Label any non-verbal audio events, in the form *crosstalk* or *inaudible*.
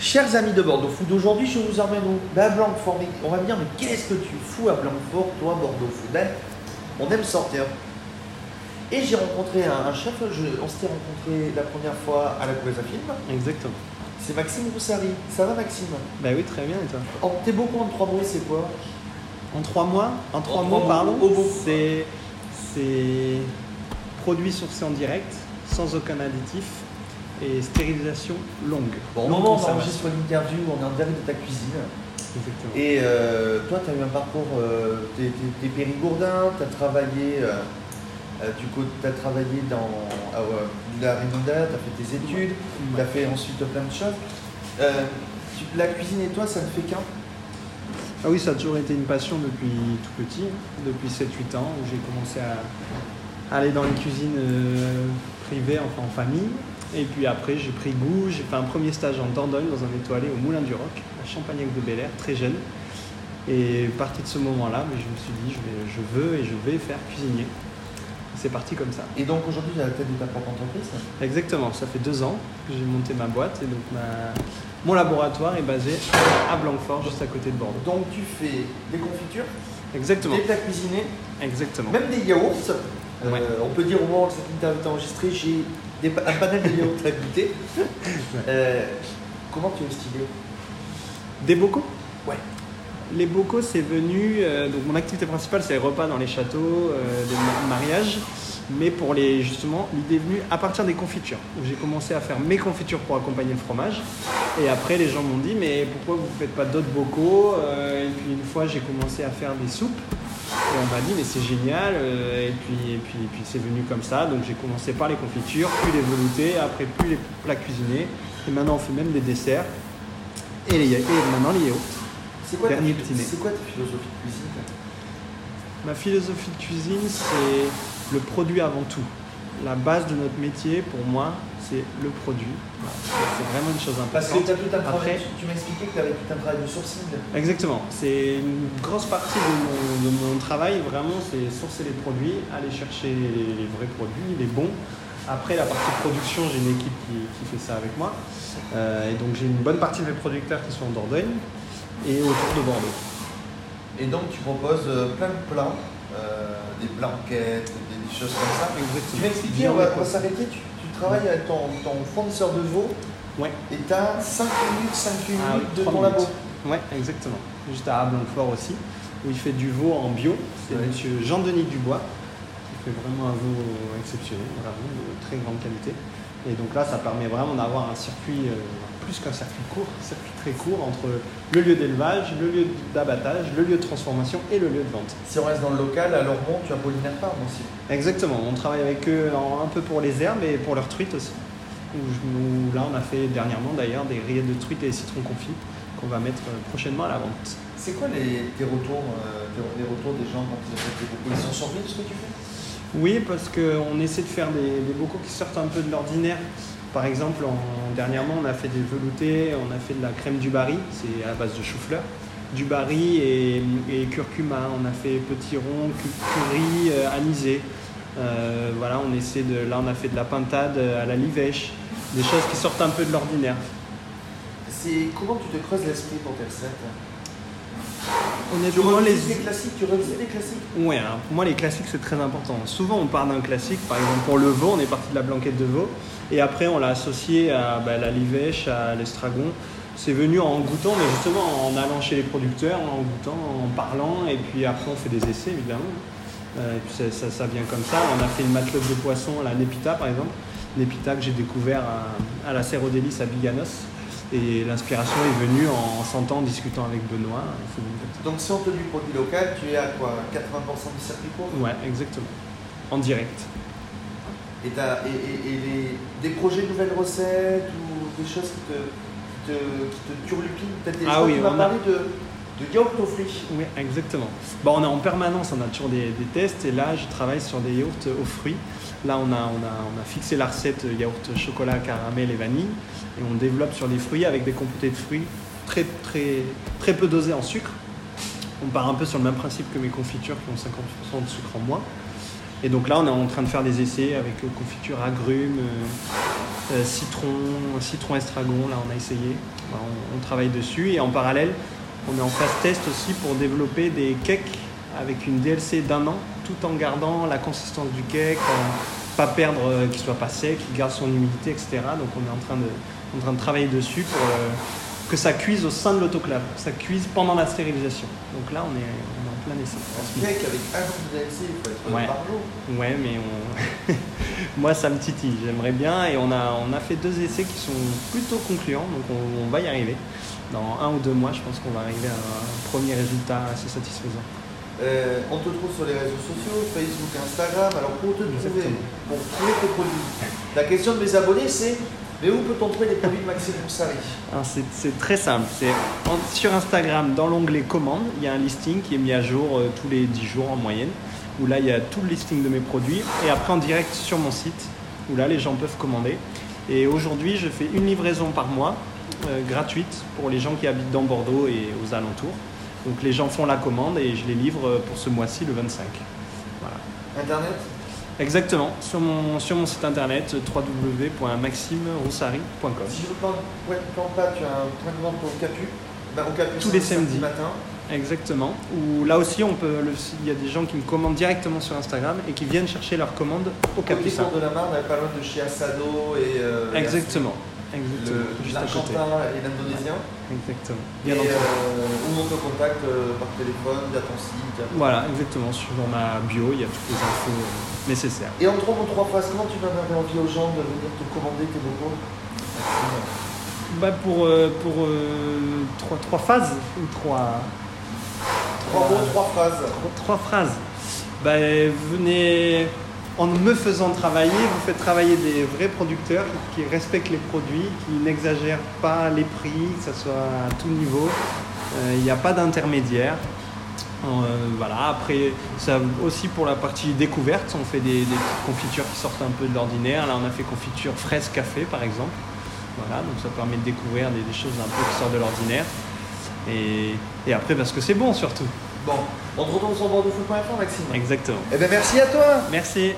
Chers amis de Bordeaux Food, aujourd'hui je vous emmène au à Blanquefort. On va me dire, mais qu'est-ce que tu fous à Blanquefort, toi, Bordeaux Food Ben, On aime sortir. Et j'ai rencontré un, un chef, je- on s'était rencontré la première fois à la Couveuse à Film. Exactement. C'est Maxime Roussari. Ça va Maxime? Bah oui, très bien, et toi? En t'es beaucoup en trois mots, c'est quoi? En trois mois En trois trois mots, mots. C'est. C'est. Produit sourcé en direct, sans aucun additif, et stérilisation longue. Bon, au Longue moment où on enregistre l'interview, on est en direct de ta cuisine. Exactement. Et euh, toi, tu as eu un parcours, euh, t'es, t'es- t'es périgourdin, tu as travaillé, euh, euh, du coup, tu as travaillé dans euh, la Raymondard, tu as fait tes études, tu as fait ensuite plein de choses. Euh, tu- la cuisine et toi, ça ne fait qu'un? Ah oui, ça a toujours été une passion depuis tout petit, depuis 7-8 ans, où j'ai commencé à aller dans les cuisines euh, privées, enfin en famille. Et puis après, j'ai pris goût, j'ai fait un premier stage en Dordogne dans un étoilé au Moulin du Roc, à Champagnac de Bel Air, très jeune. Et parti de ce moment-là, je me suis dit, je, vais- je veux et je vais faire cuisinier. C'est parti comme ça. Et donc aujourd'hui, tu as la tête de ta propre entreprise Exactement, ça fait deux ans que j'ai monté ma boîte et donc ma- mon laboratoire est basé à Blanquefort, juste à côté de Bordeaux. Donc tu fais des confitures, Exactement, des plats cuisinés, exactement. même des yaourts. Euh. On peut dire au moment où cette interview est enregistrée, j'ai des un panel de yaourts à goûter. Euh, comment tu as stylé? Des bocaux? Ouais. Les bocaux, c'est venu. euh, donc, mon activité principale, c'est les repas dans les châteaux, euh, des ma- mariages. Mais pour les, justement, l'idée est venue à partir des confitures. J'ai commencé à faire mes confitures pour accompagner le fromage. Et après, les gens m'ont dit, mais pourquoi vous ne faites pas d'autres bocaux Euh, Et puis, une fois, j'ai commencé à faire des soupes. Et on m'a dit, mais c'est génial. euh, Et puis, et puis, et puis c'est venu comme ça. Donc, j'ai commencé par les confitures, puis les veloutés, après, plus les plats cuisinés. Et maintenant, on fait même des desserts. Et, les, et maintenant, les yaourts. C'est quoi, Dernier c'est quoi ta philosophie de cuisine Ma philosophie de cuisine, c'est le produit avant tout. La base de notre métier, pour moi, c'est le produit. C'est vraiment une chose Parce que importante. tu as tout un travail, Après- tu, tu m'expliquais que tu avais tout un travail de sourcing. Exactement. C'est une grosse partie de mon, de mon travail, vraiment, c'est sourcer les produits, aller chercher les, les vrais produits, les bons. Après, la partie production, j'ai une équipe qui, qui fait ça avec moi. Euh, et donc, j'ai une bonne partie de mes producteurs qui sont en Dordogne et autour de Bordeaux. Et donc tu proposes euh, plein de plats, euh, des blanquettes, des, des choses comme ça. Tu m'as expliqué, on va, s'arrêter, tu, tu travailles avec ton, ton fournisseur de veau Ouais. et tu as 5 minutes, 5 minutes Ah oui, de ton minutes. labo. Ouais, exactement. Juste à Blanquefort aussi, où il fait du veau en bio. C'est Ouais. monsieur Jean-Denis Dubois, qui fait vraiment un veau exceptionnel, vraiment de très grande qualité. Et donc là, ça permet vraiment d'avoir un circuit, euh, plus qu'un circuit court, un circuit très court entre le lieu d'élevage, le lieu d'abattage, le lieu de transformation et le lieu de vente. Si on reste dans le local, à Lormont, tu as Paulinaire Farm aussi. Exactement, on travaille avec eux en- un peu pour les herbes et pour leurs truites aussi. Où, je- où là, on a fait dernièrement d'ailleurs des rillettes de truites et des citrons confits qu'on va mettre euh, prochainement à la vente. C'est quoi les, tes retours, euh, tes- les retours des gens quand ils achètent tes bocaux Ils sont surpris de ce que tu fais? Oui, parce qu'on essaie de faire des, bocaux qui sortent un peu de l'ordinaire. Par exemple, en- dernièrement, on a fait des veloutés, on a fait de la crème du baril, c'est à base de chou-fleur, du baril et, curcuma. On a fait petit rond, cu- curry, euh, anisé. Euh, voilà, on essaie de, là, on a fait de la pintade à la livèche, des choses qui sortent un peu de l'ordinaire. C'est comment tu te creuses l'esprit pour tes recettes? Tu Honnêtement, les, les classiques, tu revisites les classiques Ouais, alors pour moi les classiques c'est très important. Souvent on part d'un classique, par exemple pour le veau, on est parti de la blanquette de veau, et après on l'a associé à bah, la livèche, à l'estragon. C'est venu en goûtant, mais justement en allant chez les producteurs, en goûtant, en parlant, et puis après on fait des essais évidemment. Euh, et puis ça, ça- ça vient comme ça. On a fait une matelote de poisson à la Nepita par exemple, Nepita que j'ai découvert à, à la Délices à Biganos. Et l'inspiration est venue en, s'entendant, en discutant avec Benoît. Donc si on te dit produit local, tu es à quoi 80% du circuit court? Ouais, exactement. En direct. Et, t'as- et, et- et les- des projets de nouvelles recettes ou des choses qui te, qui te, qui te turlupinent? Peut-être des Ah oui, on a- parlé de, de yaourt aux fruits. Oui, exactement. Bon, on est en permanence, on a toujours des, tests et là, je travaille sur des yaourts aux fruits. Là, on a, on a, on a fixé la recette yaourt chocolat, caramel et vanille et on développe sur les fruits avec des compotés de fruits très, très, très peu dosés en sucre. On part un peu sur le même principe que mes confitures qui ont 50% de sucre en moins. Et donc là, on est en train de faire des essais avec euh, confiture agrumes, euh, Euh, citron, citron estragon, là on a essayé. Bah, on travaille dessus. Et en parallèle, on est en phase test aussi pour développer des cakes avec une DLC d'un an, tout en gardant la consistance du cake, pas perdre, euh, qu'il soit pas sec, qu'il garde son humidité, etc. Donc on est en train de, en train de travailler dessus pour euh, que ça cuise au sein de l'autoclave, que ça cuise pendant la stérilisation. Donc là on est, on est en plein essai. Un cake avec un an de DLC, il faut être Ouais. par jour. Ouais, mais on... *laughs* moi ça me titille, j'aimerais bien et on a, on a fait deux essais qui sont plutôt concluants, donc on, on va y arriver. Dans un ou deux mois, je pense qu'on va arriver à un premier résultat assez satisfaisant. Euh, on te trouve sur les réseaux sociaux, Facebook, Instagram. Alors pour te trouver, pour trouver tes produits, la question de mes abonnés c'est mais où peut-on trouver les produits de Maxime Moussari c'est- très simple. C'est sur Instagram, dans l'onglet commandes, il y a un listing qui est mis à jour euh, tous les 10 jours en moyenne, où là il y a tout le listing de mes produits. Et après en direct sur mon site, où là les gens peuvent commander. Et aujourd'hui, je fais une livraison par mois, gratuite, pour les gens qui habitent dans Bordeaux et aux alentours. Donc les gens font la commande et je les livre euh, pour ce mois-ci le 25. Voilà. Internet? Exactement, sur mon, sur mon site internet www.maximeroussari.com. Si je ne plante, plante pas, tu as un point de vente au Capu. Ben, au Capu Tous les le samedi samedis. matin. Exactement. Où là aussi, on peut, il y a des gens qui me commandent directement sur Instagram et qui viennent chercher leur commande au Au Capucin. détour de la Marne, pas loin de chez Asado et euh, Exactement. Exactement. Juste à côté. l'Argentin et l'Indonésien. Exactement. Et euh, où on te contacte euh, par téléphone, via ton site. via- Voilà, exactement. Sur ma bio, il y a toutes les infos euh, nécessaires. Et en trois mots, trois comment tu donnerais envie aux gens de venir te commander tes bobos Bah pour euh, pour trois, trois phases ou trois, Trois mots, trois phrases. trois, trois phrases. Bah, venez en me faisant travailler, vous faites travailler des vrais producteurs qui, respectent les produits, qui n'exagèrent pas les prix, que ce soit à tout niveau. Euh, Il n'y a pas d'intermédiaire. Euh, voilà. Après, ça aussi pour la partie découverte, on fait des, confitures qui sortent un peu de l'ordinaire. Là, on a fait confiture fraise café, par exemple. Voilà, donc ça permet de découvrir des, choses un peu qui sortent de l'ordinaire. Et après, parce que c'est bon surtout. Bon, on te retrouve sur bordeauxfoot.fr, Maxime. Exactement. Eh bien, merci à toi. Merci.